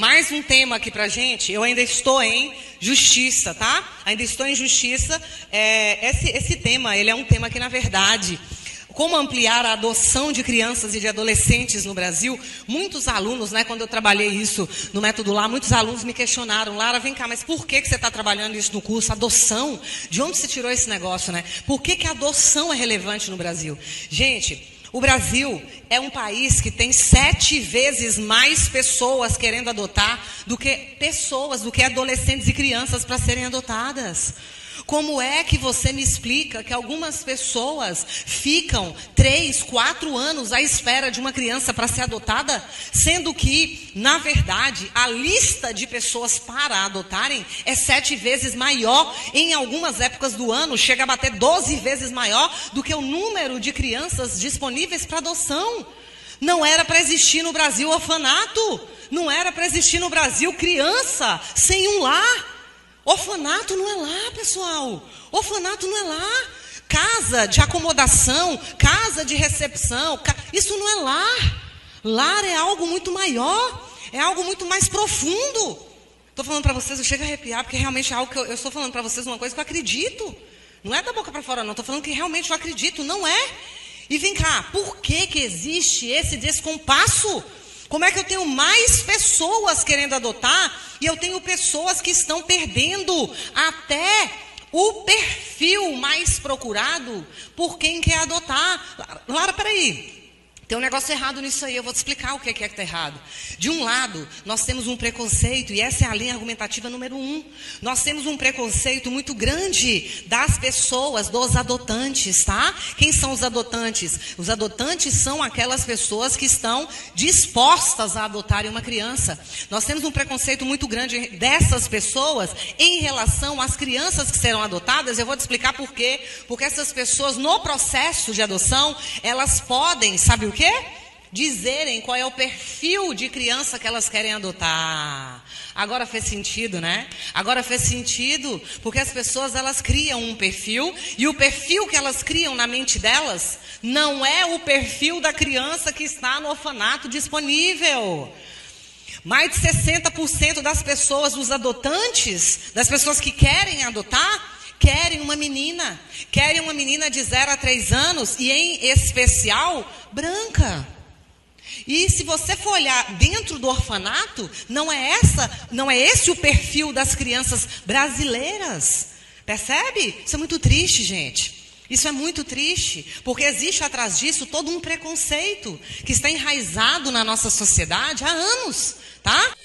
mais um tema aqui pra gente. Eu ainda estou em justiça, tá? Ainda estou em justiça. É, esse, esse tema, ele é um tema que, na verdade, como ampliar a adoção de crianças e de adolescentes no Brasil. Muitos alunos, né, quando eu trabalhei isso no método lá, muitos alunos me questionaram, Lara, vem cá, mas por que, que você está trabalhando isso no curso? Adoção? De onde você tirou esse negócio, né? Por que, que a adoção é relevante no Brasil? Gente, o Brasil é um país que tem sete vezes mais pessoas querendo adotar do que pessoas, do que adolescentes e crianças para serem adotadas. Como é que você me explica que algumas pessoas ficam três, quatro anos à espera de uma criança para ser adotada, sendo que, na verdade, a lista de pessoas para adotarem é sete vezes maior, em algumas épocas do ano, chega a bater doze vezes maior do que o número de crianças disponíveis para adoção. Não era para existir no Brasil orfanato, não era para existir no Brasil criança sem um lar. Orfanato não é lá, pessoal. Orfanato não é lá. Casa de acomodação, casa de recepção, ca... isso não é lar. Lar é algo muito maior, é algo muito mais profundo. Estou falando para vocês, eu chego a arrepiar, porque realmente é algo que eu, eu estou falando para vocês uma coisa que eu acredito. Não é da boca para fora, não. Estou falando que realmente eu acredito, não é? E vem cá, por que, que existe esse descompasso? Como é que eu tenho mais pessoas querendo adotar e eu tenho pessoas que estão perdendo até o perfil mais procurado por quem quer adotar? Lara, peraí. Tem um negócio errado nisso aí, eu vou te explicar o que é que está errado. De um lado, nós temos um preconceito, e essa é a linha argumentativa número um. Nós temos um preconceito muito grande das pessoas, dos adotantes, tá? Quem são os adotantes? Os adotantes são aquelas pessoas que estão dispostas a adotarem uma criança. Nós temos um preconceito muito grande dessas pessoas em relação às crianças que serão adotadas. Eu vou te explicar por quê. Porque essas pessoas, no processo de adoção, elas podem, sabe o que? Quê? Dizerem qual é o perfil de criança que elas querem adotar. Agora fez sentido, né? Agora fez sentido, porque as pessoas elas criam um perfil e o perfil que elas criam na mente delas não é o perfil da criança que está no orfanato disponível. Mais de 60% das pessoas, dos adotantes, das pessoas que querem adotar, querem uma menina. Querem uma menina de 0 a 3 anos e, em especial, branca. E se você for olhar dentro do orfanato, não é essa, não é esse o perfil das crianças brasileiras. Percebe? Isso é muito triste, gente. Isso é muito triste, porque existe atrás disso todo um preconceito que está enraizado na nossa sociedade há anos, tá?